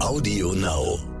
Audio Now.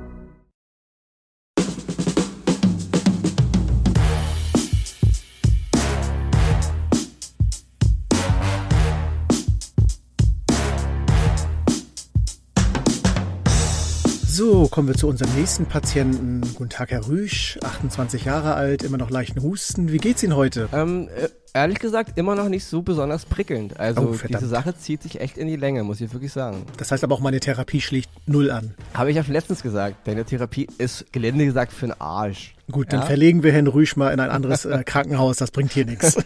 Kommen wir zu unserem nächsten Patienten. Guten Tag, Herr Rüsch, 28 Jahre alt, immer noch leichten Husten. Wie geht's Ihnen heute? Ähm, äh, ehrlich gesagt, immer noch nicht so besonders prickelnd. Also Oh, diese Sache zieht sich echt in die Länge, muss ich wirklich sagen. Das heißt aber auch, meine Therapie schlägt null an. Habe ich ja letztens gesagt, deine Therapie ist gelinde gesagt für den Arsch. Gut, dann Ja? verlegen wir Herrn Rüsch mal in ein anderes äh, Krankenhaus, das bringt hier nichts.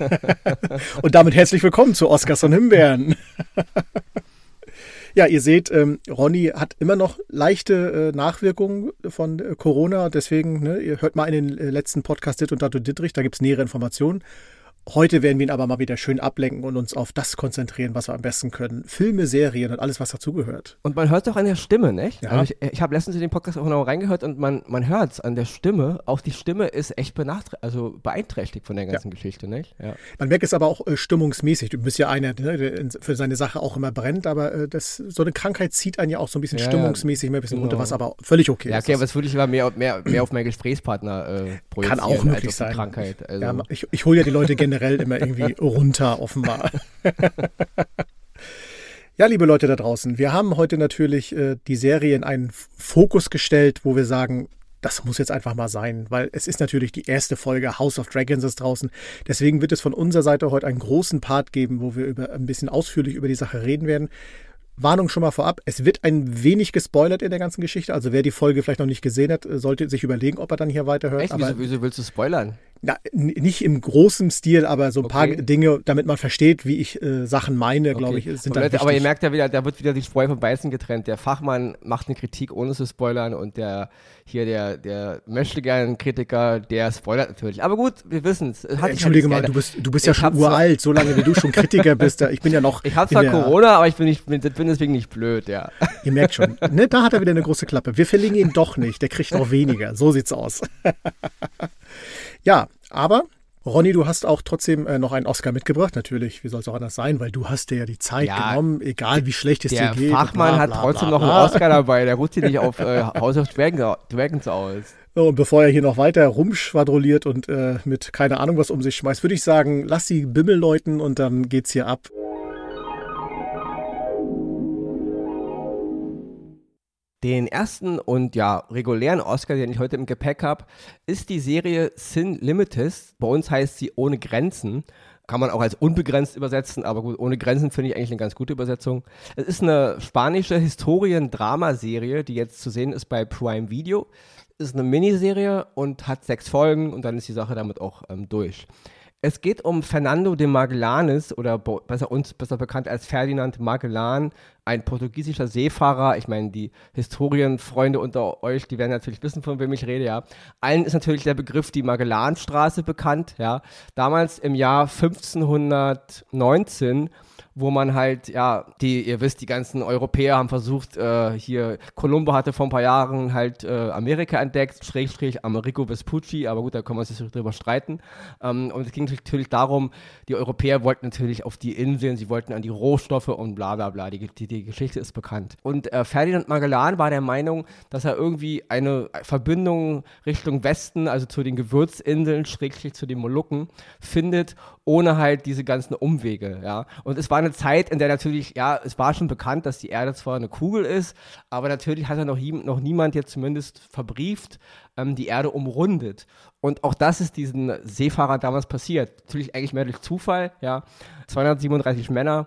Und damit herzlich willkommen zu Oscars von Himbeeren. Ja, ihr seht, ähm, Ronny hat immer noch leichte äh, Nachwirkungen von äh, Corona. Deswegen, ne, ihr hört mal in den äh, letzten Podcast Dit und Dato Dittrich, da gibt's nähere Informationen. Heute werden wir ihn aber mal wieder schön ablenken und uns auf das konzentrieren, was wir am besten können. Filme, Serien und alles, was dazugehört. Und man hört es auch an der Stimme, nicht? Ja. Also ich ich habe letztens in den Podcast auch noch reingehört und man, man hört es an der Stimme. Auch die Stimme ist echt also beeinträchtigt von der ganzen Geschichte, nicht? Ja. Man merkt es aber auch äh, stimmungsmäßig. Du bist ja einer, ne, der für seine Sache auch immer brennt, aber äh, das, so eine Krankheit zieht einen ja auch so ein bisschen Ja, ja, stimmungsmäßig immer ein bisschen runter, genau. was aber völlig okay Ja, ist. okay, Das aber das würde ich aber mehr, mehr, mehr auf meinen Gesprächspartner äh, projizieren, kann auch möglich die sein. Krankheit. Also, ja, ich ich hole ja die Leute generell immer irgendwie runter, offenbar. Ja, liebe Leute da draußen, wir haben heute natürlich äh, die Serie in einen Fokus gestellt, wo wir sagen, das muss jetzt einfach mal sein, weil es ist natürlich die erste Folge House of Dragons ist draußen. Deswegen wird es von unserer Seite heute einen großen Part geben, wo wir über, ein bisschen ausführlich über die Sache reden werden. Warnung schon mal vorab, es wird ein wenig gespoilert in der ganzen Geschichte. Also wer die Folge vielleicht noch nicht gesehen hat, sollte sich überlegen, ob er dann hier weiterhört. echt, Aber wieso, wieso willst du spoilern? Na, nicht im großen Stil, aber so ein paar Okay. Dinge, damit man versteht, wie ich äh, Sachen meine, glaube ich, Okay. sind dann Leute, aber ihr merkt ja wieder, da wird wieder die Spreu vom Weißen getrennt. Der Fachmann macht eine Kritik, ohne zu spoilern und der hier der, der möchte gern Kritiker, der spoilert natürlich. Aber gut, wir wissen es. Entschuldige mal, du bist, du bist ja schon uralt, so lange wie du schon Kritiker bist. da- Ich bin ja noch. Ich habe zwar Corona, aber ich bin, nicht, bin, bin deswegen nicht blöd, ja. Ihr merkt schon, ne, da hat er wieder eine große Klappe. Wir verlegen ihn doch nicht, der kriegt noch weniger. So sieht's aus. Ja, aber Ronny, du hast auch trotzdem äh, noch einen Oscar mitgebracht, natürlich. Wie soll es auch anders sein, weil du hast dir ja die Zeit Ja, genommen, egal wie schlecht es Der dir geht. und Fachmann hat trotzdem noch einen. Oscar dabei. Der ruht hier nicht auf äh, House of Dragons, Dragons aus. So, und bevor er hier noch weiter rumschwadroniert und äh, mit keine Ahnung was um sich schmeißt, würde ich sagen, lass die Bimmel läuten und dann geht's hier ab. Den ersten und ja regulären Oscar, den ich heute im Gepäck habe, ist die Serie Sin Limited. Bei uns heißt sie Ohne Grenzen. Kann man auch als unbegrenzt übersetzen, aber gut, ohne Grenzen finde ich eigentlich eine ganz gute Übersetzung. Es ist eine spanische Historien-Drama-Serie, die jetzt zu sehen ist bei Prime Video. Es ist eine Miniserie und hat sechs Folgen und dann ist die Sache damit auch ähm, durch. Es geht um Fernando de Magallanes oder besser uns besser bekannt als Ferdinand Magellan, ein portugiesischer Seefahrer. Ich meine, die Historienfreunde unter euch, die werden natürlich wissen, von wem ich rede, ja. Allen ist natürlich der Begriff die Magellanstraße bekannt, ja. Damals im Jahr 1519 wo man halt, ja, die, ihr wisst, die ganzen Europäer haben versucht, äh, hier, Columbo hatte vor ein paar Jahren halt äh, Amerika entdeckt, Schrägstrich Amerigo Vespucci, aber gut, da kann man sich drüber streiten. Ähm, und es ging natürlich darum, die Europäer wollten natürlich auf die Inseln, sie wollten an die Rohstoffe und bla bla bla, die, die, die Geschichte ist bekannt. Und äh, Ferdinand Magellan war der Meinung, dass er irgendwie eine Verbindung Richtung Westen, also zu den Gewürzinseln, Schrägstrich zu den Molukken, findet, ohne halt diese ganzen Umwege, ja. Und es war eine Zeit, in der natürlich, ja, es war schon bekannt, dass die Erde zwar eine Kugel ist, aber natürlich hat er noch, noch niemand jetzt zumindest verbrieft, ähm, die Erde umrundet. Und auch das ist diesen Seefahrern damals passiert. Natürlich eigentlich mehr durch Zufall, ja. 237 Männer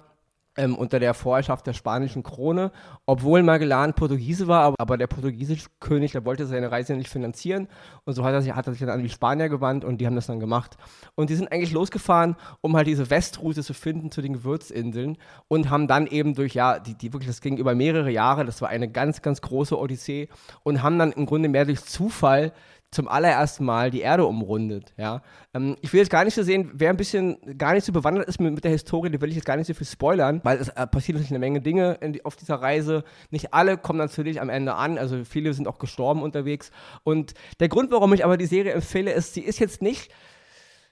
ähm, unter der Vorherrschaft der spanischen Krone, obwohl Magellan Portugiese war, aber, der portugiesische König, der wollte seine Reise nicht finanzieren und so hat er, sich, hat er sich dann an die Spanier gewandt und die haben das dann gemacht. Und die sind eigentlich losgefahren, um halt diese Westroute zu finden zu den Gewürzinseln und haben dann eben durch, ja, die, die wirklich, das ging über mehrere Jahre, das war eine ganz, ganz große Odyssee und haben dann im Grunde mehr durch Zufall zum allerersten Mal die Erde umrundet. Ja? Ähm, ich will jetzt gar nicht so sehen, wer ein bisschen gar nicht so bewandert ist mit, mit der Historie, den will ich jetzt gar nicht so viel spoilern, weil es äh, passiert natürlich eine Menge Dinge in auf dieser Reise. Nicht alle kommen natürlich am Ende an, also viele sind auch gestorben unterwegs. Und der Grund, warum ich aber die Serie empfehle, ist, sie ist jetzt nicht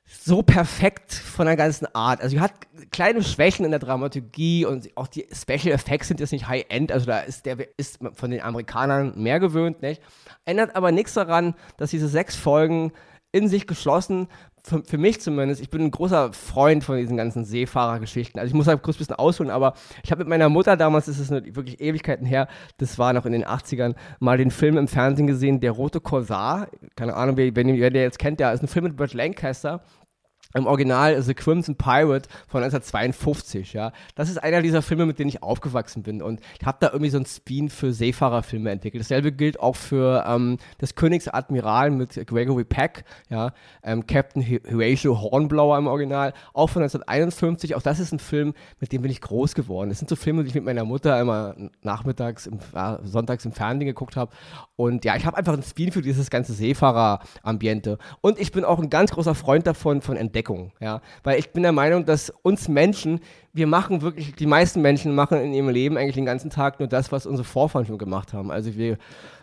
so perfekt von der ganzen Art. Also, sie hat kleine Schwächen in der Dramaturgie und auch die Special Effects sind jetzt nicht High-End. Also, da ist der ist von den Amerikanern mehr gewöhnt, nicht? Ändert aber nichts daran, dass diese sechs Folgen in sich geschlossen für, für, mich zumindest, ich bin ein großer Freund von diesen ganzen Seefahrergeschichten. Also ich muss halt kurz ein bisschen ausholen, aber ich habe mit meiner Mutter damals, das ist wirklich Ewigkeiten her, das war noch in den 80ern, mal den Film im Fernsehen gesehen, Der Rote Korsar. Keine Ahnung, wer, wenn ihr jetzt kennt, der ist ein Film mit Burt Lancaster im Original The Crimson Pirate von 1952, ja. Das ist einer dieser Filme, mit denen ich aufgewachsen bin und ich habe da irgendwie so ein Spin für Seefahrerfilme entwickelt. Dasselbe gilt auch für ähm, das Königsadmiral mit Gregory Peck, ja, ähm, Captain Horatio Hornblower im Original, auch von 1951. Auch das ist ein Film, mit dem bin ich groß geworden. Das sind so Filme, die ich mit meiner Mutter immer nachmittags, im, äh, sonntags im Fernsehen geguckt habe und ja, ich habe einfach ein Spin für dieses ganze Seefahrer-Ambiente und ich bin auch ein ganz großer Freund davon, von Entdeckung Entdeckung, ja. Weil ich bin der Meinung, dass uns Menschen, wir machen wirklich, die meisten Menschen machen in ihrem Leben eigentlich den ganzen Tag nur das, was unsere Vorfahren schon gemacht haben. Also wir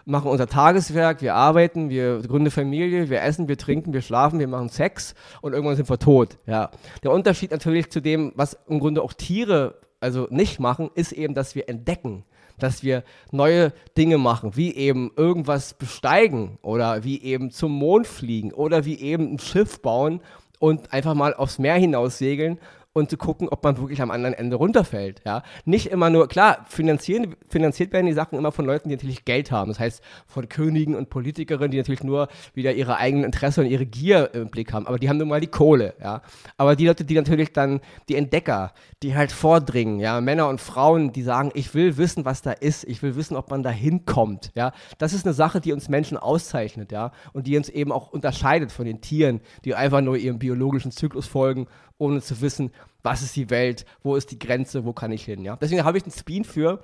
machen unser Tageswerk, wir arbeiten, wir gründen Familie, wir essen, wir trinken, wir schlafen, wir machen Sex und irgendwann sind wir tot, ja. Der Unterschied natürlich zu dem, was im Grunde auch Tiere also nicht machen, ist eben, dass wir entdecken dass wir neue Dinge machen, wie eben irgendwas besteigen oder wie eben zum Mond fliegen oder wie eben ein Schiff bauen und einfach mal aufs Meer hinaus segeln und zu gucken, ob man wirklich am anderen Ende runterfällt. Ja? Nicht immer nur, klar, finanzieren, finanziert werden die Sachen immer von Leuten, die natürlich Geld haben. Das heißt, von Königen und Politikerinnen, die natürlich nur wieder ihre eigenen Interesse und ihre Gier im Blick haben. Aber die haben nun mal die Kohle. Ja? Aber die Leute, die natürlich dann, die Entdecker, die halt vordringen, ja, Männer und Frauen, die sagen, ich will wissen, was da ist, ich will wissen, ob man da hinkommt. Ja? Das ist eine Sache, die uns Menschen auszeichnet, ja, und die uns eben auch unterscheidet von den Tieren, die einfach nur ihrem biologischen Zyklus folgen ohne zu wissen, was ist die Welt, wo ist die Grenze, wo kann ich hin. Ja? Deswegen habe ich einen Spin für.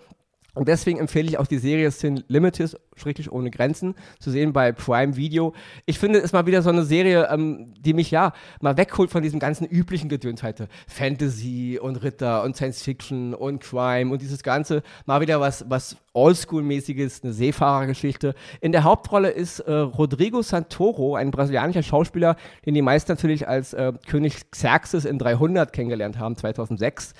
Und deswegen empfehle ich auch die Serie Sin Limited, schrecklich ohne Grenzen, zu sehen bei Prime Video. Ich finde, es ist mal wieder so eine Serie, ähm, die mich ja mal wegholt von diesem ganzen üblichen Gedöns heute. Fantasy und Ritter und Science Fiction und Crime und dieses Ganze. Mal wieder was, was Oldschool-mäßiges, eine Seefahrergeschichte. In der Hauptrolle ist äh, Rodrigo Santoro, ein brasilianischer Schauspieler, den die meisten natürlich als äh, König Xerxes in 300 kennengelernt haben, 2006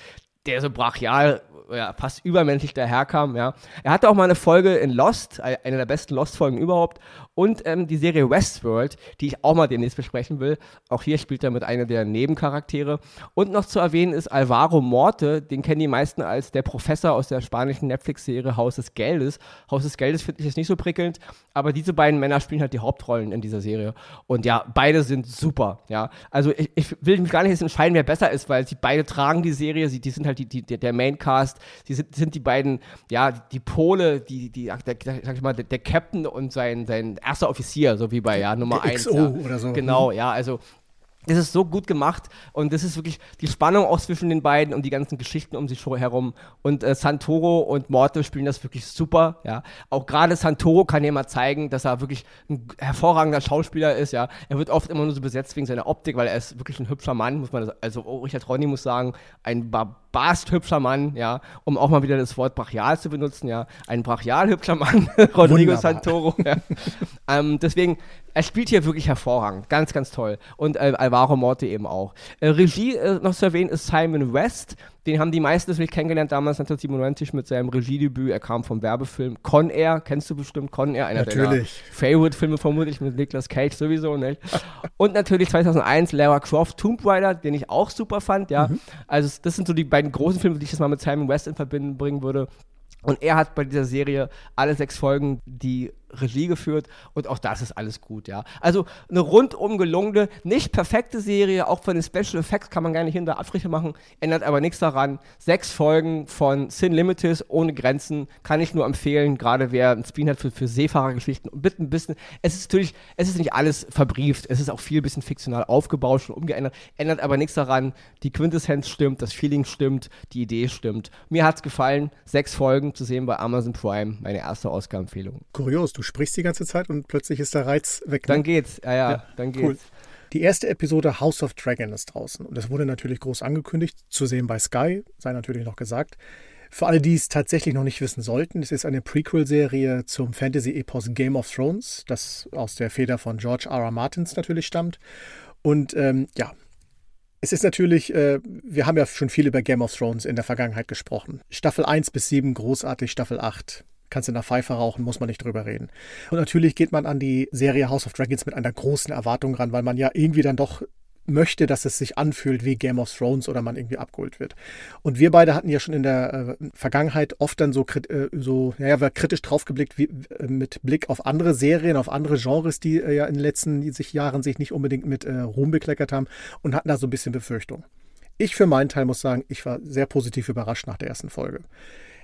der so brachial ja, fast übermenschlich daherkam. Ja. Er hatte auch mal eine Folge in Lost, eine der besten Lost-Folgen überhaupt. Und ähm, die Serie Westworld, die ich auch mal demnächst besprechen will. Auch hier spielt er mit einer der Nebencharaktere. Und noch zu erwähnen ist Alvaro Morte, den kennen die meisten als der Professor aus der spanischen Netflix-Serie Haus des Geldes. Haus des Geldes finde ich jetzt nicht so prickelnd, aber diese beiden Männer spielen halt die Hauptrollen in dieser Serie. Und ja, beide sind super. Ja. Also ich, ich will mich gar nicht jetzt entscheiden, wer besser ist, weil sie beide tragen die Serie, sie, die sind halt die, die, der Maincast Sie sind, sind die beiden, ja, die Pole, die, die, der, sag ich mal, der, der Captain und sein, sein erster Offizier, so wie bei ja, Nummer 1. Ja. oder so. Genau, ja, also das ist so gut gemacht und das ist wirklich die Spannung auch zwischen den beiden und die ganzen Geschichten um sich herum. Und äh, Santoro und Morte spielen das wirklich super, ja. Auch gerade Santoro kann ja mal zeigen, dass er wirklich ein hervorragender Schauspieler ist, ja. Er wird oft immer nur so besetzt wegen seiner Optik, weil er ist wirklich ein hübscher Mann, muss man das, also oh, Richard Ronny muss sagen, ein barbarst hübscher Mann, ja, um auch mal wieder das Wort brachial zu benutzen, ja. Ein brachial hübscher Mann, Rodrigo Wunderbar. Santoro, ja. ähm, deswegen, er spielt hier wirklich hervorragend, ganz, ganz toll. Und äh, Alvaro Morte eben auch. Äh, Regie äh, noch zu erwähnen ist Simon West. Den haben die meisten natürlich kennengelernt damals 1997 mit seinem Regiedebüt. Er kam vom Werbefilm Con Air. Kennst du bestimmt Con Air? Einer natürlich. deiner Favorite-Filme vermutlich mit Nicolas Cage sowieso. Ne? Und natürlich 2001 Lara Croft Tomb Raider, den ich auch super fand. Ja, mhm. also das sind so die beiden großen Filme, die ich jetzt mal mit Simon West in Verbindung bringen würde. Und er hat bei dieser Serie alle sechs Folgen die Regie geführt und auch das ist alles gut, ja. Also eine rundum gelungene, nicht perfekte Serie, auch von den Special Effects kann man gar nicht hinter Abstriche machen, ändert aber nichts daran. Sechs Folgen von Sin Limited ohne Grenzen kann ich nur empfehlen, gerade wer ein Spin hat für, für Seefahrergeschichten und bitte ein bisschen, es ist natürlich, es ist nicht alles verbrieft, es ist auch viel bisschen fiktional aufgebaut, schon umgeändert, ändert aber nichts daran, die Quintessenz stimmt, das Feeling stimmt, die Idee stimmt. Mir hat es gefallen, sechs Folgen zu sehen bei Amazon Prime, meine erste Oscar-Empfehlung. Kurios, du sprichst die ganze Zeit und plötzlich ist der Reiz weg. Ne? Dann geht's, ja, ja, ja dann geht's. Cool. Die erste Episode House of Dragon ist draußen und es wurde natürlich groß angekündigt, zu sehen bei Sky, sei natürlich noch gesagt. Für alle, die es tatsächlich noch nicht wissen sollten, es ist eine Prequel-Serie zum Fantasy-Epos Game of Thrones, das aus der Feder von George R. R. Martins natürlich stammt. Und ähm, ja, es ist natürlich, äh, wir haben ja schon viel über Game of Thrones in der Vergangenheit gesprochen. Staffel 1 bis 7 großartig, Staffel 8 kannst du in der Pfeife rauchen, muss man nicht drüber reden. Und natürlich geht man an die Serie House of Dragons mit einer großen Erwartung ran, weil man ja irgendwie dann doch möchte, dass es sich anfühlt wie Game of Thrones oder man irgendwie abgeholt wird. Und wir beide hatten ja schon in der äh, Vergangenheit oft dann so, äh, so naja, kritisch draufgeblickt wie, äh, mit Blick auf andere Serien, auf andere Genres, die äh, ja in den letzten sich Jahren sich nicht unbedingt mit äh, Ruhm bekleckert haben und hatten da so ein bisschen Befürchtung. Ich für meinen Teil muss sagen, ich war sehr positiv überrascht nach der ersten Folge.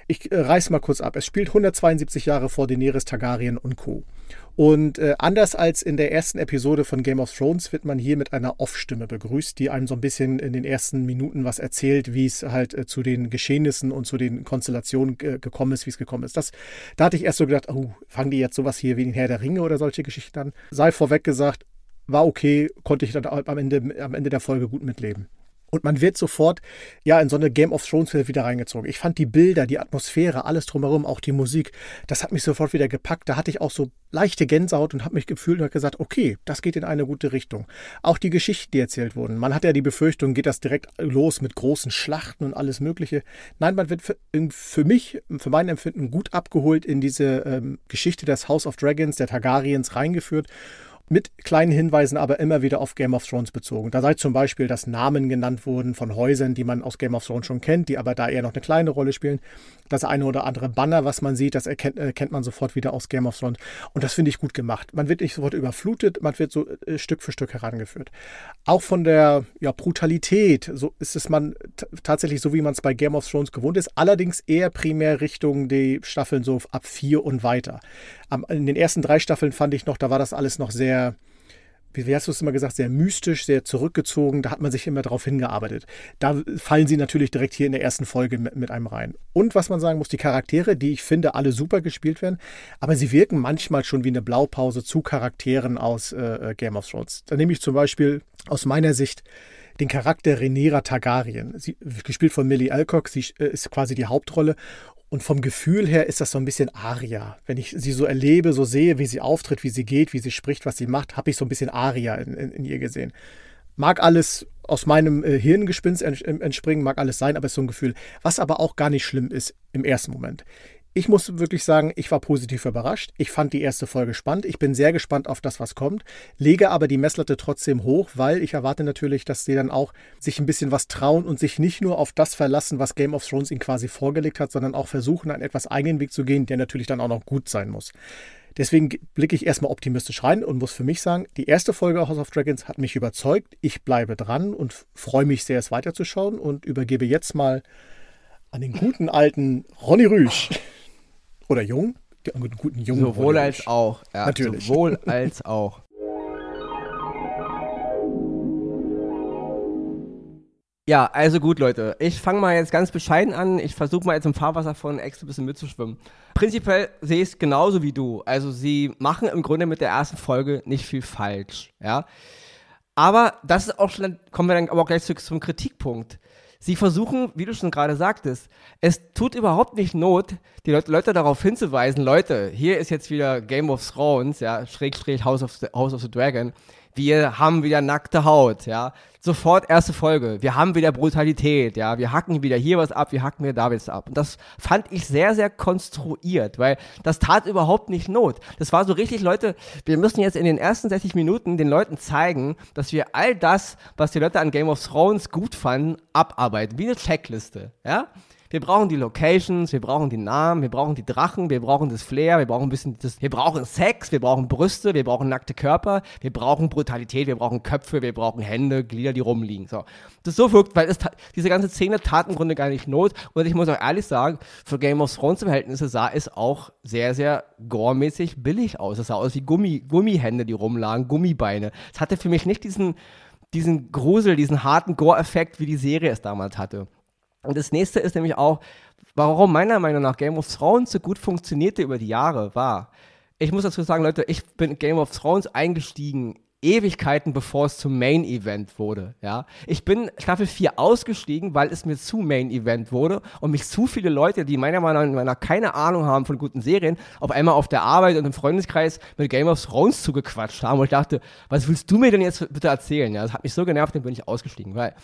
Ich äh, reiß mal kurz ab. Es spielt 172 Jahre vor Daenerys Targaryen und Co. Und äh, anders als in der ersten Episode von Game of Thrones wird man hier mit einer Off-Stimme begrüßt, die einem so ein bisschen in den ersten Minuten was erzählt, wie es halt äh, zu den Geschehnissen und zu den Konstellationen äh, gekommen ist, wie es gekommen ist. Das, da hatte ich erst so gedacht, oh, fangen die jetzt sowas hier wie den Herr der Ringe oder solche Geschichten an? Sei vorweg gesagt, war okay, konnte ich dann am Ende, am Ende der Folge gut mitleben. Und man wird sofort ja in so eine Game of Thrones Welt wieder reingezogen. Ich fand die Bilder, die Atmosphäre, alles drumherum, auch die Musik, das hat mich sofort wieder gepackt. Da hatte ich auch so leichte Gänsehaut und habe mich gefühlt und gesagt, okay, das geht in eine gute Richtung. Auch die Geschichten, die erzählt wurden. Man hat ja die Befürchtung, geht das direkt los mit großen Schlachten und alles Mögliche. Nein, man wird für, für mich, für mein Empfinden gut abgeholt in diese ähm, Geschichte des House of Dragons, der Targaryens reingeführt mit kleinen Hinweisen aber immer wieder auf Game of Thrones bezogen. Da sei zum Beispiel, dass Namen genannt wurden von Häusern, die man aus Game of Thrones schon kennt, die aber da eher noch eine kleine Rolle spielen. Das eine oder andere Banner, was man sieht, das erkennt, erkennt man sofort wieder aus Game of Thrones. Und das finde ich gut gemacht. Man wird nicht sofort überflutet, man wird so äh, Stück für Stück herangeführt. Auch von der ja, Brutalität, so ist es man tatsächlich so, wie man es bei Game of Thrones gewohnt ist, allerdings eher primär Richtung die Staffeln so ab vier und weiter. In den ersten drei Staffeln fand ich noch, da war das alles noch sehr sehr, wie hast du es immer gesagt, sehr mystisch, sehr zurückgezogen. Da hat man sich immer darauf hingearbeitet. Da fallen sie natürlich direkt hier in der ersten Folge mit, mit, einem rein. Und was man sagen muss, die Charaktere, die ich finde, alle super gespielt werden, aber sie wirken manchmal schon wie eine Blaupause zu Charakteren aus äh, äh Game of Thrones. Da nehme ich zum Beispiel aus meiner Sicht den Charakter Rhaenyra Targaryen. Sie, gespielt von Millie Alcock, sie äh, ist quasi die Hauptrolle. Und vom Gefühl her ist das so ein bisschen Aria. Wenn ich sie so erlebe, so sehe, wie sie auftritt, wie sie geht, wie sie spricht, was sie macht, habe ich so ein bisschen Aria in, in, in, ihr gesehen. Mag alles aus meinem äh, Hirngespinst entspringen, mag alles sein, aber es ist so ein Gefühl, was aber auch gar nicht schlimm ist im ersten Moment. Ich muss wirklich sagen, ich war positiv überrascht. Ich fand die erste Folge spannend. Ich bin sehr gespannt auf das, was kommt. Lege aber die Messlatte trotzdem hoch, weil ich erwarte natürlich, dass sie dann auch sich ein bisschen was trauen und sich nicht nur auf das verlassen, was Game of Thrones ihnen quasi vorgelegt hat, sondern auch versuchen, einen etwas eigenen Weg zu gehen, der natürlich dann auch noch gut sein muss. Deswegen blicke ich erstmal optimistisch rein und muss für mich sagen, die erste Folge House of Dragons hat mich überzeugt. Ich bleibe dran und freue mich sehr, es weiterzuschauen und übergebe jetzt mal an den guten alten Ronny Rüsch. Oder jung? Einen guten jungen Sowohl als auch. Ja, Natürlich. Sowohl als auch. Ja, also gut, Leute. Ich fange mal jetzt ganz bescheiden an. Ich versuche mal jetzt im Fahrwasser von Ex ein bisschen mitzuschwimmen. Prinzipiell sehe ich es genauso wie du. Also sie machen im Grunde mit der ersten Folge nicht viel falsch, ja. Aber das ist auch schon, kommen wir dann aber auch gleich zum Kritikpunkt. Sie versuchen, wie du schon gerade sagtest, es tut überhaupt nicht Not, die Leute, Leute darauf hinzuweisen, Leute, hier ist jetzt wieder Game of Thrones, ja, Schrägstrich House of the, House of the Dragon. Wir haben wieder nackte Haut, ja. Sofort erste Folge. Wir haben wieder Brutalität, ja. Wir hacken wieder hier was ab, wir hacken wieder da was ab. Und das fand ich sehr, sehr konstruiert, weil das tat überhaupt nicht Not. Das war so richtig, Leute, wir müssen jetzt in den ersten 60 Minuten den Leuten zeigen, dass wir all das, was die Leute an Game of Thrones gut fanden, abarbeiten. Wie eine Checkliste, ja. Wir brauchen die Locations, wir brauchen die Namen, wir brauchen die Drachen, wir brauchen das Flair, wir brauchen ein bisschen das, wir brauchen Sex, wir brauchen Brüste, wir brauchen nackte Körper, wir brauchen Brutalität, wir brauchen Köpfe, wir brauchen Hände, Glieder, die rumliegen. So. Das ist so wirkt, weil es, diese ganze Szene tat im Grunde gar nicht Not. Und ich muss auch ehrlich sagen, für Game of Thrones Verhältnisse sah es auch sehr, sehr gore-mäßig billig aus. Es sah aus wie Gummi, Gummihände, die rumlagen, Gummibeine. Es hatte für mich nicht diesen, diesen Grusel, diesen harten Gore-Effekt, wie die Serie es damals hatte. Und das nächste ist nämlich auch, warum meiner Meinung nach Game of Thrones so gut funktionierte über die Jahre, war, ich muss dazu sagen, Leute, ich bin Game of Thrones eingestiegen Ewigkeiten, bevor es zum Main Event wurde. Ja, ich bin Staffel 4 ausgestiegen, weil es mir zu Main Event wurde und mich zu viele Leute, die meiner Meinung nach keine Ahnung haben von guten Serien, auf einmal auf der Arbeit und im Freundeskreis mit Game of Thrones zugequatscht haben. Und ich dachte, was willst du mir denn jetzt bitte erzählen? Ja, das hat mich so genervt, dann bin ich ausgestiegen, weil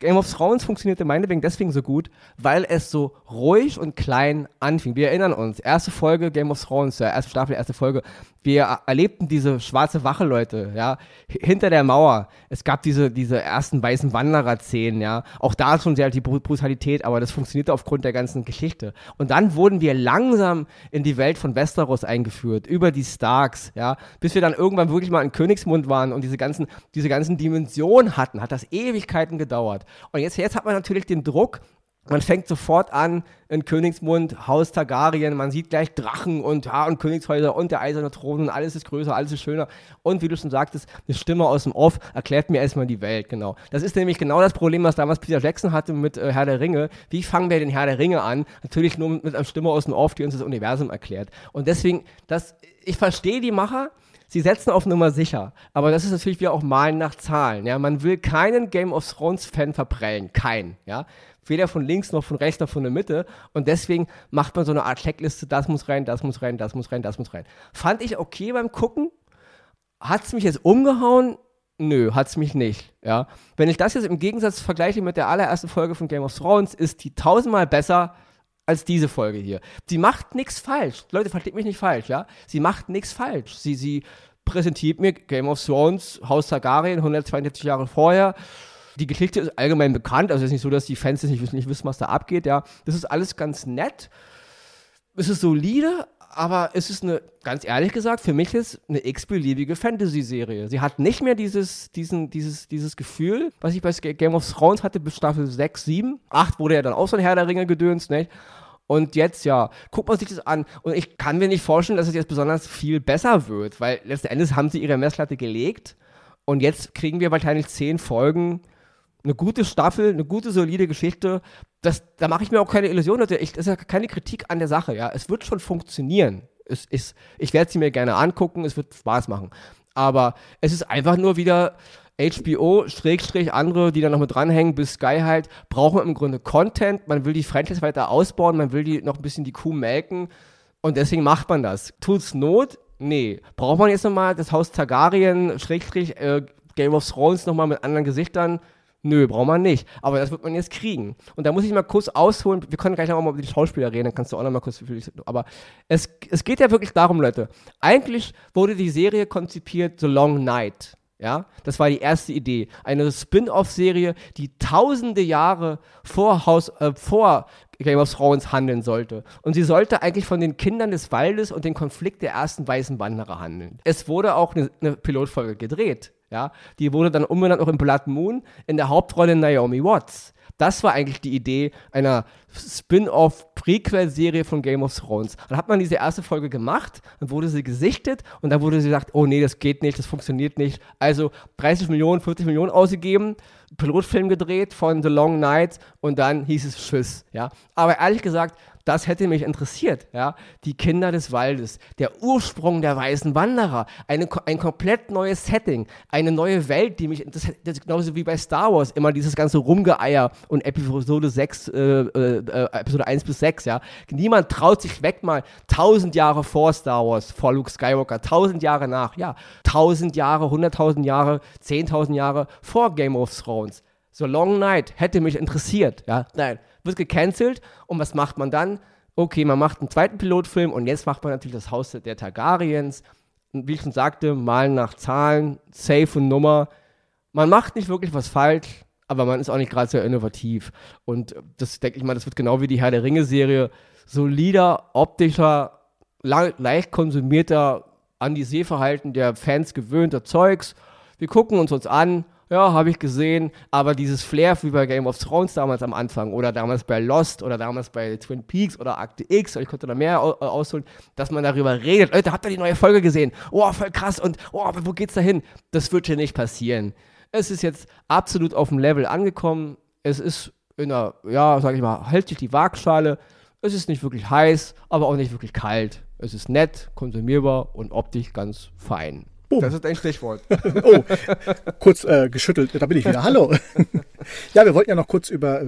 Game of Thrones funktionierte meinetwegen deswegen so gut, weil es so ruhig und klein anfing. Wir erinnern uns, erste Folge Game of Thrones, ja, erste Staffel, erste Folge. Wir erlebten diese schwarze Wache, Leute, ja, hinter der Mauer. Es gab diese, diese ersten weißen Wanderer-Szenen, ja. Auch da schon sehr die Brutalität, aber das funktionierte aufgrund der ganzen Geschichte. Und dann wurden wir langsam in die Welt von Westeros eingeführt, über die Starks, ja, bis wir dann irgendwann wirklich mal in Königsmund waren und diese ganzen, diese ganzen Dimensionen hatten, hat das Ewigkeiten gedauert. Und jetzt, jetzt hat man natürlich den Druck, man fängt sofort an in Königsmund, Haus Targaryen, man sieht gleich Drachen und, ja, und Königshäuser und der eiserne Thron und alles ist größer, alles ist schöner. Und wie du schon sagtest, eine Stimme aus dem Off erklärt mir erstmal die Welt, genau. Das ist nämlich genau das Problem, was damals Peter Jackson hatte mit äh, Herr der Ringe. Wie fangen wir den Herr der Ringe an? Natürlich nur mit, einer Stimme aus dem Off, die uns das Universum erklärt. Und deswegen, das, ich verstehe die Macher, sie setzen auf Nummer sicher. Aber das ist natürlich wieder auch Malen nach Zahlen. Ja? Man will keinen Game of Thrones-Fan verprellen. Kein. Ja? Weder von links noch von rechts noch von der Mitte. Und deswegen macht man so eine Art Checkliste, das muss rein, das muss rein, das muss rein, das muss rein. Fand ich okay beim Gucken. Hat es mich jetzt umgehauen? Nö, hat es mich nicht. Ja? Wenn ich das jetzt im Gegensatz vergleiche mit der allerersten Folge von Game of Thrones, ist die tausendmal besser als diese Folge hier. Sie macht nichts falsch. Leute, versteht mich nicht falsch, ja? Sie macht nichts falsch. Sie, sie präsentiert mir Game of Thrones, Haus Targaryen, 142 Jahre vorher. Die Geschichte ist allgemein bekannt, also es ist nicht so, dass die Fans nicht, nicht wissen, was da abgeht, ja. Das ist alles ganz nett. Es ist solide, aber es ist eine, ganz ehrlich gesagt, für mich ist eine x-beliebige Fantasy-Serie. Sie hat nicht mehr dieses, diesen, dieses, dieses Gefühl, was ich bei Game of Thrones hatte bis Staffel 6, 7. 8 wurde ja dann auch so ein Herr der Ringe gedönst, nicht? Und jetzt, ja, guckt man sich das an. Und ich kann mir nicht vorstellen, dass es jetzt besonders viel besser wird, weil letzten Endes haben sie ihre Messlatte gelegt. Und jetzt kriegen wir wahrscheinlich zehn Folgen, eine gute Staffel, eine gute, solide Geschichte. Das, da mache ich mir auch keine Illusion. das ist ja keine Kritik an der Sache, ja. Es wird schon funktionieren. Es ist, ich werde sie mir gerne angucken, es wird Spaß machen. Aber es ist einfach nur wieder HBO, Schrägstrich, andere, die da noch mit dranhängen, bis Sky halt, brauchen im Grunde Content. Man will die Franchise weiter ausbauen, man will die noch ein bisschen die Kuh melken. Und deswegen macht man das. Tut's Not? Nee. Braucht man jetzt nochmal das Haus Targaryen, Schrägstrich, äh, Game of Thrones nochmal mit anderen Gesichtern? Nö, braucht man nicht. Aber das wird man jetzt kriegen. Und da muss ich mal kurz ausholen. Wir können gleich noch mal über die Schauspieler reden, dann kannst du auch noch mal kurz. Aber es, es geht ja wirklich darum, Leute. Eigentlich wurde die Serie konzipiert The Long Night. Ja, das war die erste Idee. Eine Spin-off-Serie, die tausende Jahre vor, Haus, äh, vor Game of Thrones handeln sollte. Und sie sollte eigentlich von den Kindern des Waldes und dem Konflikt der ersten weißen Wanderer handeln. Es wurde auch eine, eine Pilotfolge gedreht. Ja, die wurde dann umbenannt auch in Blood Moon in der Hauptrolle Naomi Watts. Das war eigentlich die Idee einer Spin-off-Prequel-Serie von Game of Thrones. Dann hat man diese erste Folge gemacht, dann wurde sie gesichtet und dann wurde sie gesagt, oh nee, das geht nicht, das funktioniert nicht. Also 30 Millionen, 40 Millionen ausgegeben, Pilotfilm gedreht von The Long Night und dann hieß es Tschüss. Ja? Aber ehrlich gesagt, das hätte mich interessiert, ja. Die Kinder des Waldes, der Ursprung der weißen Wanderer, eine, ein komplett neues Setting, eine neue Welt, die mich, ist genauso wie bei Star Wars, immer dieses ganze Rumgeeier und Episode 6, äh, äh, Episode 1 bis 6, ja. Niemand traut sich weg mal tausend Jahre vor Star Wars, vor Luke Skywalker, tausend Jahre nach, ja. Tausend Jahre, hunderttausend Jahre, zehntausend Jahre vor Game of Thrones. So Long Night hätte mich interessiert, ja. Nein, wird gecancelt und was macht man dann? Okay, man macht einen zweiten Pilotfilm und jetzt macht man natürlich das Haus der Targaryens. Und wie ich schon sagte, malen nach Zahlen, Safe und Nummer. Man macht nicht wirklich was falsch, aber man ist auch nicht gerade sehr innovativ. Und das denke ich mal, das wird genau wie die Herr der Ringe-Serie. Solider, optischer, leicht konsumierter, an die Sehverhalten der Fans gewöhnter Zeugs. Wir gucken uns uns an, ja, habe ich gesehen, aber dieses Flair wie bei Game of Thrones damals am Anfang oder damals bei Lost oder damals bei Twin Peaks oder Akte X, ich konnte da mehr äh, ausholen, dass man darüber redet, Leute, habt ihr die neue Folge gesehen? Oh, voll krass und oh, wo geht's da hin? Das wird hier nicht passieren. Es ist jetzt absolut auf dem Level angekommen. Es ist in einer, ja, sag ich mal, hält sich die Waagschale. Es ist nicht wirklich heiß, aber auch nicht wirklich kalt. Es ist nett, konsumierbar und optisch ganz fein. Boom. Das ist ein Stichwort. oh, kurz äh, geschüttelt, da bin ich wieder. Hallo. ja, wir wollten ja noch kurz über äh,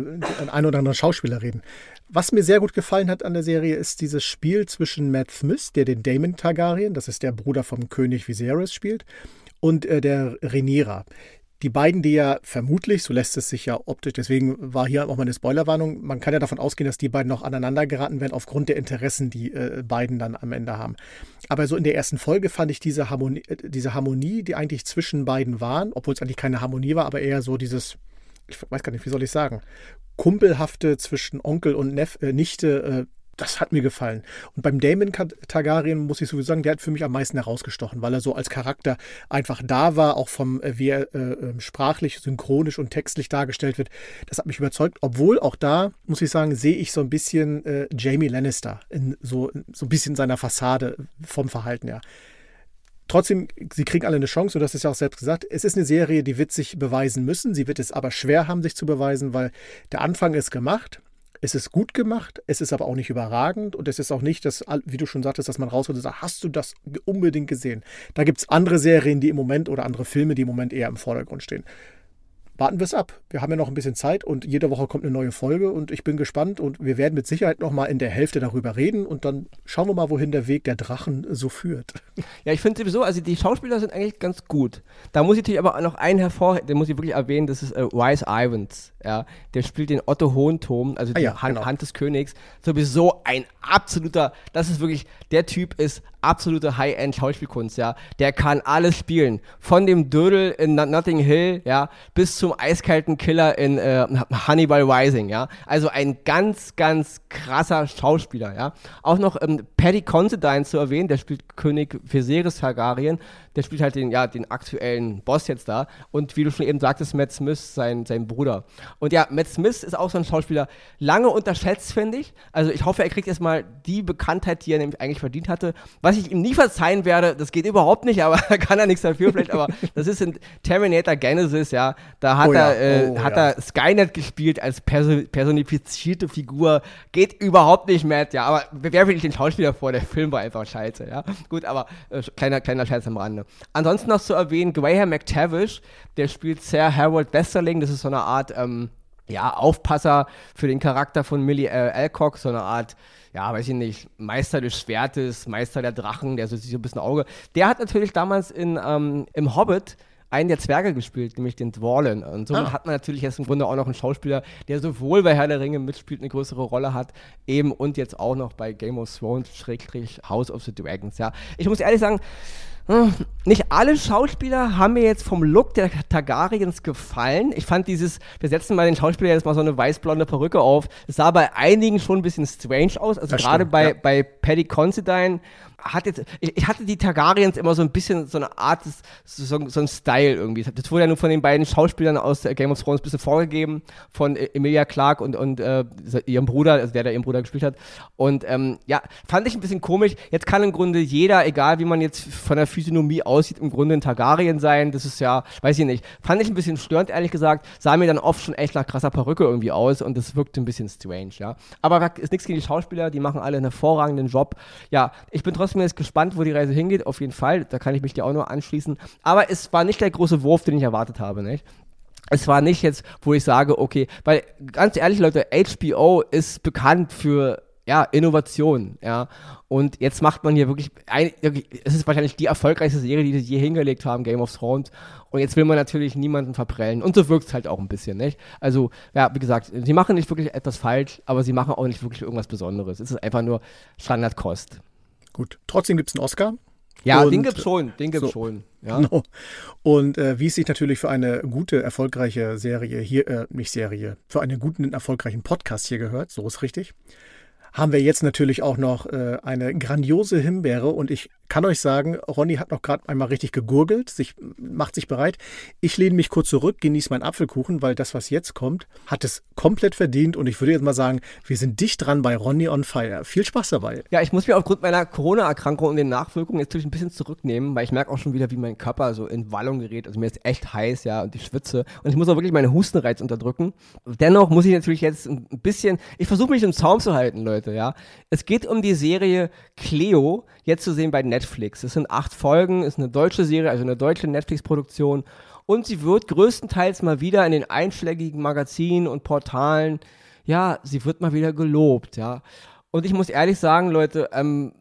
einen oder anderen Schauspieler reden. Was mir sehr gut gefallen hat an der Serie, ist dieses Spiel zwischen Matt Smith, der den Damon Targaryen, das ist der Bruder vom König Viserys, spielt, und äh, der Rhaenyra. Die beiden, die ja vermutlich, so lässt es sich ja optisch, deswegen war hier auch mal eine Spoilerwarnung, man kann ja davon ausgehen, dass die beiden noch aneinander geraten werden aufgrund der Interessen, die äh, beiden dann am Ende haben. Aber so in der ersten Folge fand ich diese Harmonie, äh, diese Harmonie, die eigentlich zwischen beiden waren, obwohl es eigentlich keine Harmonie war, aber eher so dieses, ich weiß gar nicht, wie soll ich sagen, kumpelhafte zwischen Onkel und Nef äh, Nichte, äh, das hat mir gefallen. Und beim Damon Targaryen muss ich sowieso sagen, der hat für mich am meisten herausgestochen, weil er so als Charakter einfach da war, auch vom, äh, wie er äh, ähm, sprachlich, synchronisch und textlich dargestellt wird. Das hat mich überzeugt. Obwohl auch da, muss ich sagen, sehe ich so ein bisschen äh, Jamie Lannister in so, so ein bisschen seiner Fassade vom Verhalten her. Trotzdem, sie kriegen alle eine Chance, und das ist ja auch selbst gesagt. Es ist eine Serie, die wird sich beweisen müssen. Sie wird es aber schwer haben, sich zu beweisen, weil der Anfang ist gemacht. Es ist gut gemacht, es ist aber auch nicht überragend und es ist auch nicht, dass, wie du schon sagtest, dass man rausholt und sagt, hast du das unbedingt gesehen? Da gibt es andere Serien, die im Moment oder andere Filme, die im Moment eher im Vordergrund stehen warten wir es ab. Wir haben ja noch ein bisschen Zeit und jede Woche kommt eine neue Folge und ich bin gespannt und wir werden mit Sicherheit noch mal in der Hälfte darüber reden und dann schauen wir mal, wohin der Weg der Drachen so führt. Ja, ich finde sowieso, also die Schauspieler sind eigentlich ganz gut. Da muss ich natürlich aber noch einen hervorheben, den muss ich wirklich erwähnen, das ist äh, Wise Ivans. Ja, der spielt den Otto Hohenturm, also ah, die ja, Hand, genau. Hand des Königs. Sowieso ein absoluter, das ist wirklich, der Typ ist absolute High-End-Schauspielkunst, ja. Der kann alles spielen. Von dem Dödel in Notting Hill, ja, bis zum eiskalten Killer in äh, Hannibal Rising, ja. Also ein ganz, ganz krasser Schauspieler, ja. Auch noch ähm, Paddy Considine zu erwähnen, der spielt König Viserys Targaryen der spielt halt den, ja, den aktuellen Boss jetzt da. Und wie du schon eben sagtest, Matt Smith, sein, sein Bruder. Und ja, Matt Smith ist auch so ein Schauspieler, lange unterschätzt, finde ich. Also ich hoffe, er kriegt erstmal die Bekanntheit, die er nämlich eigentlich verdient hatte. Was ich ihm nie verzeihen werde, das geht überhaupt nicht, aber da kann er nichts dafür vielleicht, aber das ist in Terminator Genesis, ja. Da hat, oh ja. er, äh, oh, hat ja. er Skynet gespielt als perso personifizierte Figur. Geht überhaupt nicht, Matt, ja. Aber wer will ich den Schauspieler vor? Der Film war einfach scheiße, ja. Gut, aber äh, kleiner, kleiner Scherz am Rande. Ansonsten noch zu erwähnen, Graham McTavish, der spielt Sir Harold Westerling, das ist so eine Art, ähm, ja, Aufpasser für den Charakter von Millie äh, Alcock, so eine Art, ja, weiß ich nicht, Meister des Schwertes, Meister der Drachen, der so so ein bisschen Auge. Der hat natürlich damals in, ähm, im Hobbit einen der Zwerge gespielt, nämlich den Dwarlen. Und somit ah. hat man natürlich jetzt im Grunde auch noch einen Schauspieler, der sowohl bei Herr der Ringe mitspielt, eine größere Rolle hat, eben und jetzt auch noch bei Game of Thrones, Schrägstrich House of the Dragons, ja. Ich muss ehrlich sagen, nicht alle Schauspieler haben mir jetzt vom Look der Targaryens gefallen. Ich fand dieses, wir setzen mal den Schauspieler jetzt mal so eine weißblonde Perücke auf. Es sah bei einigen schon ein bisschen strange aus. Also gerade bei, ja. bei Paddy Considine hat jetzt, ich, ich, hatte die Targaryens immer so ein bisschen so eine Art, so, so ein Style irgendwie. Das wurde ja nur von den beiden Schauspielern aus Game of Thrones ein bisschen vorgegeben, von e-, Emilia Clark und, und äh, ihrem Bruder, also der, der ihren Bruder gespielt hat. Und ähm, ja, fand ich ein bisschen komisch. Jetzt kann im Grunde jeder, egal wie man jetzt von der Physiognomie aussieht, im Grunde ein Targaryen sein. Das ist ja, weiß ich nicht. Fand ich ein bisschen störend, ehrlich gesagt. Sah mir dann oft schon echt nach krasser Perücke irgendwie aus und das wirkte ein bisschen strange, ja. Aber ist nichts gegen die Schauspieler, die machen alle einen hervorragenden Job. Ja, ich bin trotzdem jetzt gespannt, wo die Reise hingeht, auf jeden Fall. Da kann ich mich dir auch nur anschließen. Aber es war nicht der große Wurf, den ich erwartet habe, nicht? Es war nicht jetzt, wo ich sage, okay, weil ganz ehrlich, Leute, HBO ist bekannt für ja, Innovation, ja. Und jetzt macht man hier wirklich, ein, es ist wahrscheinlich die erfolgreichste Serie, die sie je hingelegt haben, Game of Thrones. Und jetzt will man natürlich niemanden verprellen. Und so wirkt es halt auch ein bisschen, nicht? Also, ja, wie gesagt, sie machen nicht wirklich etwas falsch, aber sie machen auch nicht wirklich irgendwas Besonderes. Es ist einfach nur Standardkost. Gut. Trotzdem gibt es einen Oscar. Ja, und, den gibt's schon, den gibt's so, schon. Ja. Genau. Und äh, wie es sich natürlich für eine gute, erfolgreiche Serie hier, äh, nicht Serie, für einen guten, erfolgreichen Podcast hier gehört, so ist richtig, haben wir jetzt natürlich auch noch äh, eine grandiose Himbeere und ich kann euch sagen, Ronny hat noch gerade einmal richtig gegurgelt, sich, macht sich bereit. Ich lehne mich kurz zurück, genieße meinen Apfelkuchen, weil das, was jetzt kommt, hat es komplett verdient. Und ich würde jetzt mal sagen, wir sind dicht dran bei Ronny on Fire. Viel Spaß dabei. Ja, ich muss mich aufgrund meiner Corona-Erkrankung und den Nachwirkungen jetzt natürlich ein bisschen zurücknehmen, weil ich merke auch schon wieder, wie mein Körper so in Wallung gerät. Also mir ist echt heiß, ja, und ich schwitze. Und ich muss auch wirklich meine Hustenreiz unterdrücken. Dennoch muss ich natürlich jetzt ein bisschen, ich versuche mich im Zaum zu halten, Leute. Leute, ja. Es geht um die Serie Cleo, jetzt zu sehen bei Netflix. Es sind acht Folgen, ist eine deutsche Serie, also eine deutsche Netflix-Produktion. Und sie wird größtenteils mal wieder in den einschlägigen Magazinen und Portalen, ja, sie wird mal wieder gelobt, ja. Und ich muss ehrlich sagen, Leute, ähm,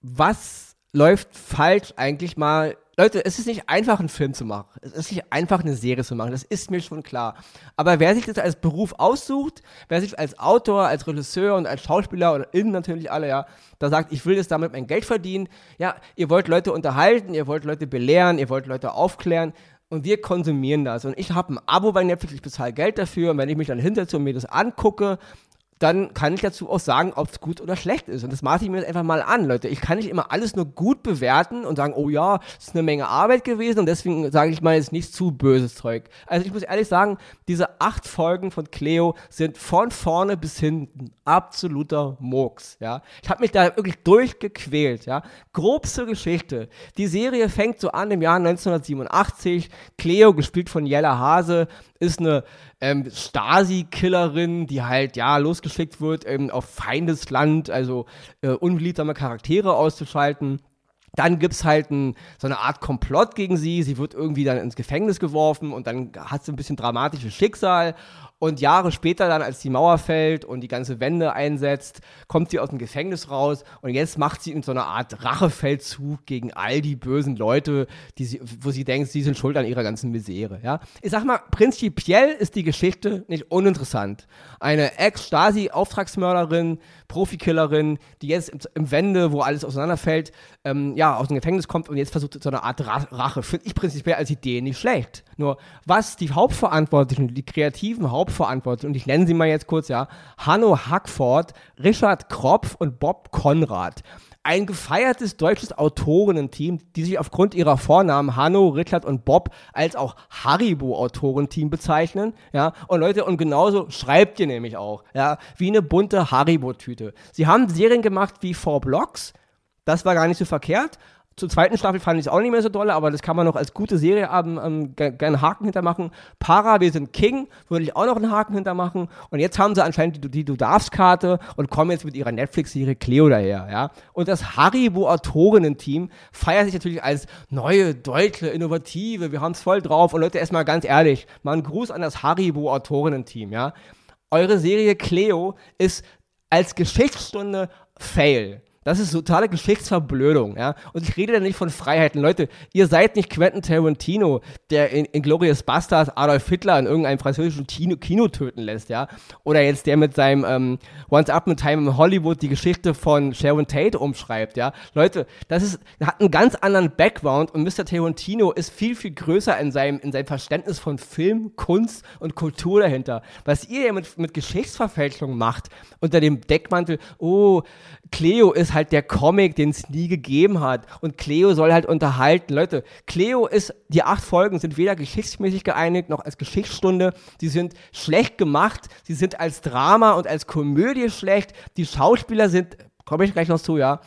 was läuft falsch eigentlich mal Leute, es ist nicht einfach, einen Film zu machen. Es ist nicht einfach, eine Serie zu machen. Das ist mir schon klar. Aber wer sich das als Beruf aussucht, wer sich als Autor, als Regisseur und als Schauspieler und innen natürlich alle, ja, da sagt, ich will das damit mein Geld verdienen. Ja, ihr wollt Leute unterhalten, ihr wollt Leute belehren, ihr wollt Leute aufklären. Und wir konsumieren das. Und ich habe ein Abo bei Netflix, ich bezahle Geld dafür. Und wenn ich mich dann hinterzu mir das angucke dann kann ich dazu auch sagen, ob es gut oder schlecht ist. Und das maße ich mir jetzt einfach mal an, Leute. Ich kann nicht immer alles nur gut bewerten und sagen, oh ja, es ist eine Menge Arbeit gewesen und deswegen sage ich mal jetzt nicht zu böses Zeug. Also ich muss ehrlich sagen, diese acht Folgen von Cleo sind von vorne bis hinten absoluter Murks, ja. Ich habe mich da wirklich durchgequält, ja. Grob zur Geschichte. Die Serie fängt so an im Jahr 1987. Cleo, gespielt von Jella Hase, ist eine ähm, Stasi-Killerin, die halt, ja, losgeschickt wird, ähm, auf Feindesland, also äh, unliebsame Charaktere auszuschalten. Dann gibt es halt ein, so eine Art Komplott gegen sie. Sie wird irgendwie dann ins Gefängnis geworfen und dann hat sie ein bisschen dramatisches Schicksal. Und Jahre später dann, als die Mauer fällt und die ganze Wende einsetzt, kommt sie aus dem Gefängnis raus und jetzt macht sie in so einer Art Rachefeldzug gegen all die bösen Leute, die sie, wo sie denkt, sie sind schuld an ihrer ganzen Misere. Ja? Ich sag mal, prinzipiell ist die Geschichte nicht uninteressant. Eine Ex-Stasi-Auftragsmörderin, Profikillerin, die jetzt im, Wende, wo alles auseinanderfällt, ähm, ja, aus dem Gefängnis kommt und jetzt versucht so eine Art Rache. Finde ich prinzipiell als Idee nicht schlecht. Nur, was die Hauptverantwortlichen, die kreativen Hauptverantwortlichen, und ich nenne sie mal jetzt kurz, ja, Hanno Hackford, Richard Kropf und Bob Konrad, ein gefeiertes deutsches Autorinnen-Team, die sich aufgrund ihrer Vornamen Hanno, Richard und Bob als auch Haribo-Autorenteam bezeichnen. Ja, und Leute, und genauso schreibt ihr nämlich auch, ja, wie eine bunte Haribo-Tüte. Sie haben Serien gemacht wie Four Blocks, das war gar nicht so verkehrt zur zweiten Staffel fand ich es auch nicht mehr so doll, aber das kann man noch als gute Serie ähm, ähm, gerne einen Haken hintermachen. Para, wir sind King, würde ich auch noch einen Haken hintermachen. Und jetzt haben sie anscheinend die, die Du darfst-Karte und kommen jetzt mit ihrer Netflix-Serie Cleo daher. Ja? Und das Haribo-Autorinnen-Team feiert sich natürlich als neue, deutsche, innovative, wir haben es voll drauf. Und Leute, erstmal ganz ehrlich, mal ein Gruß an das Haribo-Autorinnen-Team. Ja? Eure Serie Cleo ist als Geschichtsstunde Fail. Das ist totale Geschichtsverblödung, ja. Und ich rede da nicht von Freiheiten. Leute, ihr seid nicht Quentin Tarantino, der in, in Glorious Bastards Adolf Hitler in irgendeinem französischen Kino, Kino töten lässt, ja. Oder jetzt der mit seinem ähm, Once Up in Time in Hollywood die Geschichte von Sharon Tate umschreibt, ja. Leute, das ist, hat einen ganz anderen Background und Mr. Tarantino ist viel, viel größer in seinem, in seinem Verständnis von Film, Kunst und Kultur dahinter. Was ihr ja mit, mit Geschichtsverfälschung macht, unter dem Deckmantel, oh, Cleo ist halt der Comic, den es nie gegeben hat. Und Cleo soll halt unterhalten. Leute, Cleo ist, die acht Folgen sind weder geschichtsmäßig geeinigt noch als Geschichtsstunde. Sie sind schlecht gemacht. Sie sind als Drama und als Komödie schlecht. Die Schauspieler sind, komme ich gleich noch zu, ja,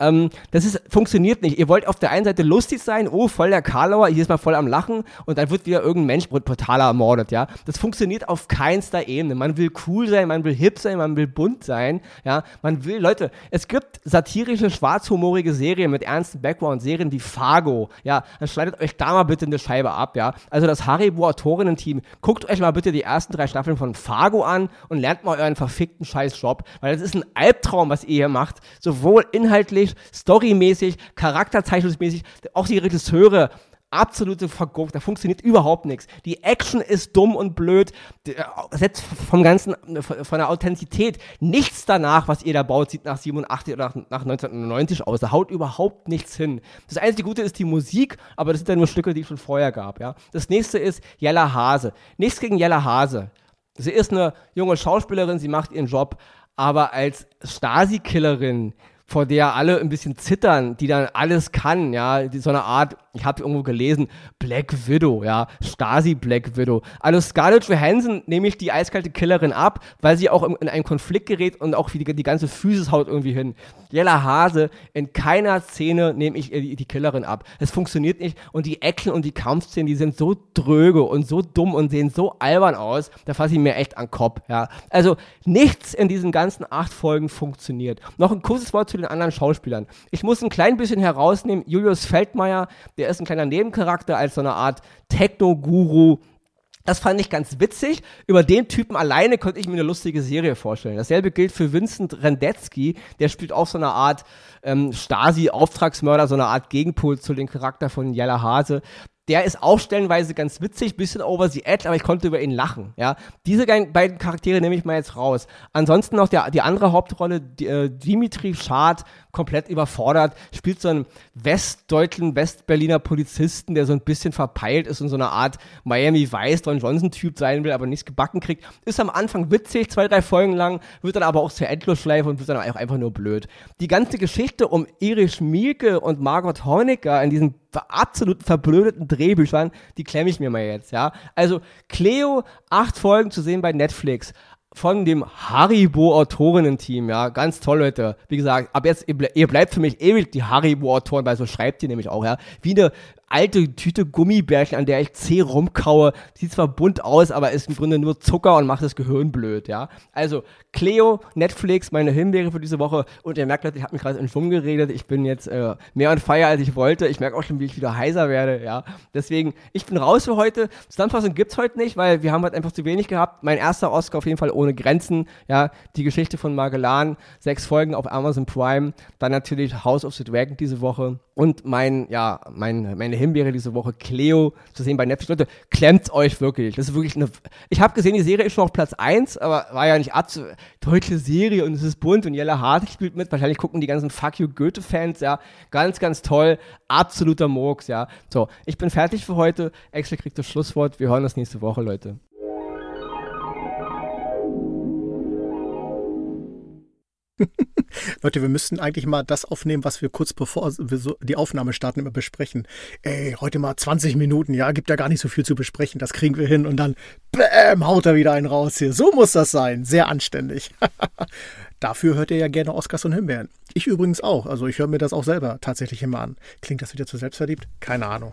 ähm, das ist, funktioniert nicht. Ihr wollt auf der einen Seite lustig sein, oh, voll der Karlauer, hier ist mal voll am Lachen und dann wird wieder irgendein Mensch brutal ermordet, ja. Das funktioniert auf keinster Ebene. Man will cool sein, man will hip sein, man will bunt sein, ja. Man will, Leute, es gibt satirische, schwarzhumorige Serien mit ernsten Background-Serien wie Fargo, ja. Dann schneidet euch da mal bitte eine Scheibe ab, ja. Also das Haribo-Autorinnen-Team, guckt euch mal bitte die ersten drei Staffeln von Fargo an und lernt mal euren verfickten Scheiß-Job, weil das ist ein Albtraum, was ihr hier macht. Sowohl inhaltlich inhaltlich, storymäßig, charakterzeichnungsmäßig, auch die Regisseure absolute Verguckt, da funktioniert überhaupt nichts. Die Action ist dumm und blöd, äh, setzt vom ganzen, von der Authentizität nichts danach, was ihr da baut, sieht nach 87 oder nach, nach 1990 aus. Da haut überhaupt nichts hin. Das einzige Gute ist die Musik, aber das sind ja nur Stücke, die es schon vorher gab, ja. Das nächste ist Jella Hase. Nichts gegen Jella Hase. Sie ist eine junge Schauspielerin, sie macht ihren Job, aber als Stasi-Killerin vor der alle ein bisschen zittern, die dann alles kann, ja, so eine Art ich habe irgendwo gelesen, Black Widow, ja, Stasi Black Widow. Also Scarlett Johansson nehme ich die eiskalte Killerin ab, weil sie auch in, in einen Konflikt gerät und auch die, die ganze Physis haut irgendwie hin. Jella Hase, in keiner Szene nehme ich die, die Killerin ab. Es funktioniert nicht und die Action und die Kampfszenen, die sind so dröge und so dumm und sehen so albern aus, da fasse ich mir echt an den Kopf, ja. Also nichts in diesen ganzen acht Folgen funktioniert. Noch ein kurzes Wort zu den anderen Schauspielern. Ich muss ein klein bisschen herausnehmen, Julius Feldmeier, der ist ein kleiner Nebencharakter als so eine Art Techno-Guru, das fand ich ganz witzig. Über den Typen alleine konnte ich mir eine lustige Serie vorstellen. Dasselbe gilt für Vincent Rendetzky. Der spielt auch so eine Art ähm, Stasi-Auftragsmörder, so eine Art Gegenpol zu dem Charakter von Jella Hase der ist auch stellenweise ganz witzig, bisschen over the edge, aber ich konnte über ihn lachen. Ja, diese beiden Charaktere nehme ich mal jetzt raus. Ansonsten noch der, die andere Hauptrolle, die, äh, Dimitri Schad, komplett überfordert, spielt so einen westdeutschen, westberliner Polizisten, der so ein bisschen verpeilt ist und so eine Art Miami Vice, Don Johnson-Typ sein will, aber nichts gebacken kriegt. Ist am Anfang witzig, zwei, drei Folgen lang, wird dann aber auch zur Endlosschleife und wird dann auch einfach nur blöd. Die ganze Geschichte um Erich Mielke und Margot Honecker in diesem absolut verblödeten Drehbüchern, die klemme ich mir mal jetzt, ja. Also Cleo, acht Folgen zu sehen bei Netflix von dem Haribo-Autorinnen-Team, ja, ganz toll, Leute. Wie gesagt, ab jetzt, ihr, bleibt für mich ewig die Haribo-Autoren, weil so schreibt ihr nämlich auch, ja. Wie eine alte Tüte Gummibärchen, an der ich zäh rumkaue. Sieht zwar bunt aus, aber ist im Grunde nur Zucker und macht das Gehirn blöd, ja. Also, Cleo, Netflix, meine Himbeere für diese Woche. Und ihr merkt, Leute, ich habe mich gerade in Schwung geredet. Ich bin jetzt äh, mehr on fire, als ich wollte. Ich merke auch schon, wie ich wieder heiser werde, ja. Deswegen, ich bin raus für heute. Zusammenfassung gibt's heute nicht, weil wir haben halt einfach zu wenig gehabt. Mein erster Oscar auf jeden Fall ohne Grenzen, ja. Die Geschichte von Magellan, sechs Folgen auf Amazon Prime. Dann natürlich House of the Dragon diese Woche. Und mein, ja, mein, meine Himbeere diese Woche, Cleo, zu sehen bei Netflix. Leute, klemmt euch wirklich. Das ist wirklich eine. Ich habe gesehen, die Serie ist schon auf Platz 1, aber war ja nicht abzu. Deutsche Serie und es ist bunt und Jella Hart spielt mit. Wahrscheinlich gucken die ganzen Fuck You Goethe-Fans, ja. Ganz, ganz toll. Absoluter Murks, ja. So, ich bin fertig für heute. Excel kriegt das Schlusswort. Wir hören uns nächste Woche, Leute. Leute, wir müssten eigentlich mal das aufnehmen, was wir kurz bevor wir so die Aufnahme starten, immer besprechen. Ey, heute mal 20 Minuten, ja, gibt ja gar nicht so viel zu besprechen, das kriegen wir hin und dann, bäm, haut er wieder einen raus hier. So muss das sein, sehr anständig. Dafür hört ihr ja gerne Oscars und Himbeeren. Ich übrigens auch, also ich höre mir das auch selber tatsächlich immer an. Klingt das wieder zu selbstverliebt? Keine Ahnung.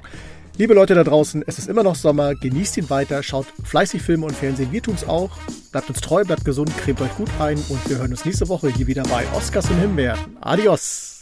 Liebe Leute da draußen, es ist immer noch Sommer, genießt ihn weiter, schaut fleißig Filme und Fernsehen, wir tun's auch. Bleibt uns treu, bleibt gesund, cremt euch gut ein und wir hören uns nächste Woche hier wieder bei Oscars und Himbeeren. Adios!